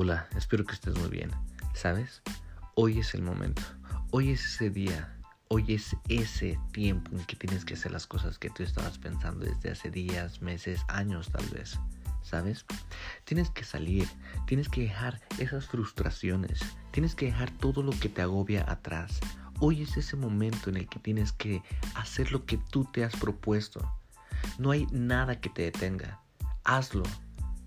Hola, espero que estés muy bien. ¿Sabes? Hoy es el momento. Hoy es ese día. Hoy es ese tiempo en que tienes que hacer las cosas que tú estabas pensando desde hace días, meses, años tal vez. ¿Sabes? Tienes que salir, tienes que dejar esas frustraciones, tienes que dejar todo lo que te agobia atrás. Hoy es ese momento en el que tienes que hacer lo que tú te has propuesto. No hay nada que te detenga. Hazlo,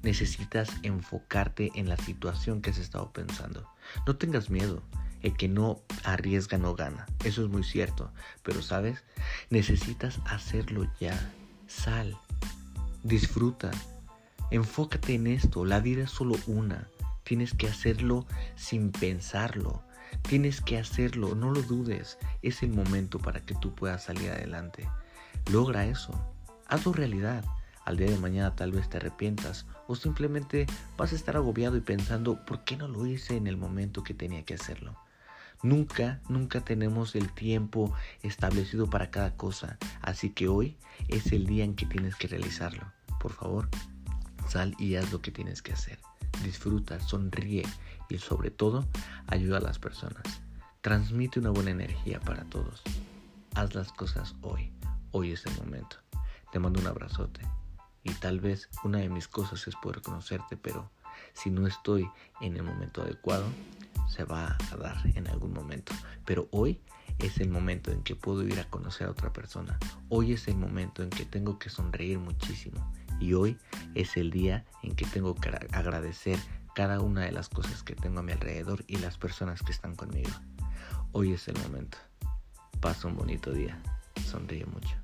necesitas enfocarte en la situación que has estado pensando. No tengas miedo. El que no arriesga no gana. Eso es muy cierto. Pero sabes, necesitas hacerlo ya. Sal. Disfruta. Enfócate en esto. La vida es solo una. Tienes que hacerlo sin pensarlo. Tienes que hacerlo. No lo dudes. Es el momento para que tú puedas salir adelante. Logra eso. Hazlo realidad al día de mañana tal vez te arrepientas o simplemente vas a estar agobiado y pensando, ¿por qué no lo hice en el momento que tenía que hacerlo? Nunca, nunca tenemos el tiempo establecido para cada cosa, así que hoy es el día en que tienes que realizarlo. Por favor, sal y haz lo que tienes que hacer. Disfruta, sonríe y sobre todo ayuda a las personas. Transmite una buena energía para todos. Haz las cosas hoy. Hoy es el momento. Te mando un abrazote. Y tal vez una de mis cosas es poder conocerte, pero si no estoy en el momento adecuado, se va a dar en algún momento. Pero hoy es el momento en que puedo ir a conocer a otra persona. Hoy es el momento en que tengo que sonreír muchísimo. Y hoy es el día en que tengo que agradecer cada una de las cosas que tengo a mi alrededor y las personas que están conmigo. Hoy es el momento. Pasa un bonito día. Sonríe mucho.